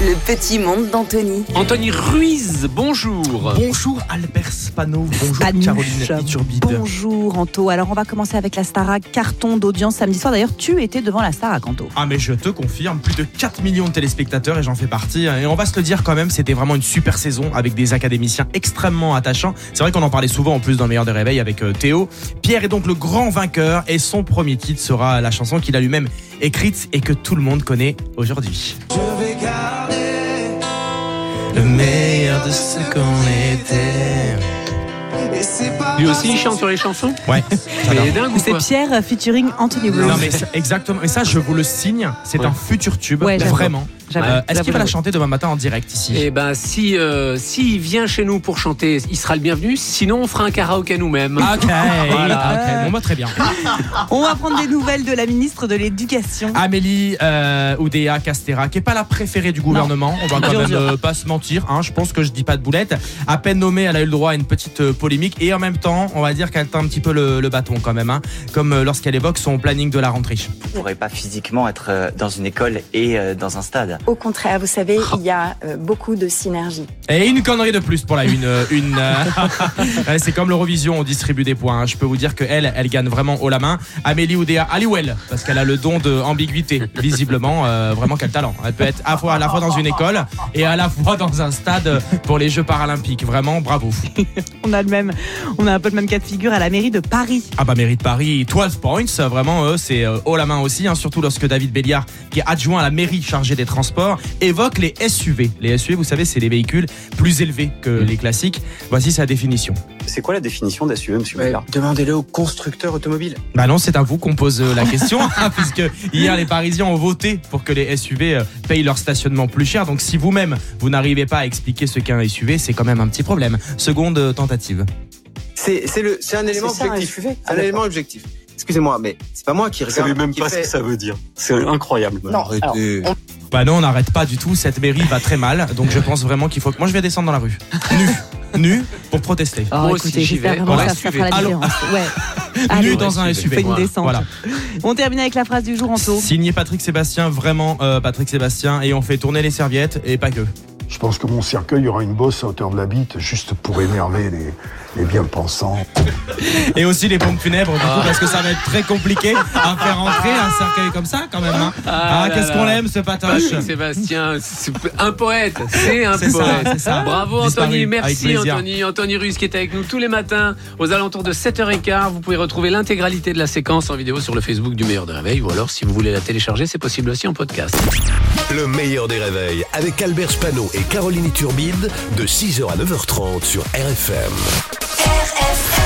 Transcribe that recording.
Le petit monde d'Anthony. Anthony Ruiz, bonjour. Bonjour Albert Spano, bonjour. Caroline Iturbide. Bonjour Anto. Alors on va commencer avec la Starac, carton d'audience samedi soir. D'ailleurs, tu étais devant la Starac Anto. Ah mais je te confirme, plus de 4 millions de téléspectateurs et j'en fais partie. Et on va se le dire quand même, c'était vraiment une super saison avec des académiciens extrêmement attachants. C'est vrai qu'on en parlait souvent en plus dans le meilleur des réveils avec euh, Théo. Pierre est donc le grand vainqueur et son premier titre sera la chanson qu'il a lui-même écrite et que tout le monde connaît aujourd'hui. Je vais garder le meilleur de ce qu'on était. Lui aussi, il chante sur les chansons? Ouais, Mais C'est Pierre euh, featuring Anthony Rose. Non mais exactement, et ça je vous le signe, c'est Ouais. un futur tube, Ouais, vraiment. Euh, Est-ce qu'il va la chanter demain matin en direct ici? Eh ben, si euh, s'il vient chez nous pour chanter, il sera le bienvenu. Sinon, on fera un karaoké nous-mêmes. Ok, Voilà. ok, bon bah très bien. On va prendre des nouvelles de la ministre de l'Éducation. Amélie euh, Oudéa Castera, qui est pas la préférée du gouvernement, on va quand même euh, pas se mentir, hein, je pense que je dis pas de boulette. À peine nommée, elle a eu le droit à une petite euh, polémique et en même temps, on va dire qu'elle tend un petit peu le, le bâton quand même, hein, comme euh, lorsqu'elle évoque son planning de la rentrée. ne pourrait pas physiquement être euh, dans une école et euh, dans un stade. Au contraire, vous savez, il y a euh, beaucoup de synergie. Et une connerie de plus pour la une. euh, une euh, c'est comme l'Eurovision, on distribue des points. hein. Je peux vous dire que elle, elle gagne vraiment haut la main. Amélie Oudéa Aliwell, parce qu'elle a le don de ambiguïté, visiblement, euh, vraiment quel talent. Elle peut être à, fois, à la fois dans une école et à la fois dans un stade pour les Jeux paralympiques. Vraiment, bravo. On a le même, on a un peu le même cas de figure à la mairie de Paris. Ah bah mairie de Paris, 12 points, vraiment eux, c'est euh, haut la main aussi, hein, surtout lorsque David Béliard, qui est adjoint à la mairie chargée des transports, évoque les SUV. Les SUV, vous savez, c'est les véhicules plus élevés que les classiques. Voici sa définition. C'est quoi la définition d'SUV, monsieur Ouais, Maillard Demandez-le au constructeur automobile. Bah non, c'est à vous qu'on pose euh, la question, hein, puisque hier les Parisiens ont voté pour que les SUV euh, payent leur stationnement plus cher. Donc si vous-même, vous n'arrivez pas à expliquer ce qu'est un SUV, c'est quand même un petit problème. Seconde euh, tentative. C'est c'est le c'est un élément ça, objectif. Un élément objectif. Excusez-moi, mais c'est pas moi qui Vous regarde. savez même qui pas fait- ce que ça veut dire. C'est incroyable. Non, alors, on- Bah non, on n'arrête pas du tout, cette mairie va très mal. Donc je pense vraiment qu'il faut que... Moi je vais descendre dans la rue. Nu. Nu pour protester. Oh, Moi aussi, écoutez, j'y j'espère vais. vraiment ça, ça fera la différence. Ouais. Nu dans un SUV. Une Voilà. descente. Voilà. On termine avec la phrase du jour Anto. Signé Patrick Sébastien, vraiment euh, Patrick Sébastien, et on fait tourner les serviettes, et pas que. Je pense que mon cercueil aura une bosse à hauteur de la bite, juste pour énerver les, les bien-pensants. Et aussi les pompes funèbres, du coup, parce que ça va être très compliqué à faire entrer un cercueil comme ça, quand même. hein. Ah Ah, qu'est-ce qu'on l'aime, ce patoche Sébastien, c'est un poète, c'est un ça, poète. ça. Bravo Disparu, Anthony, merci. Anthony. Anthony Ruiz qui est avec nous tous les matins aux alentours de 7h15. Vous pouvez retrouver l'intégralité de la séquence en vidéo sur le Facebook du Meilleur de Réveil ou alors si vous voulez la télécharger, c'est possible aussi en podcast. Le meilleur des réveils avec Albert Spano et Caroline Turbide de 6h à 9h30 sur RFM. RFM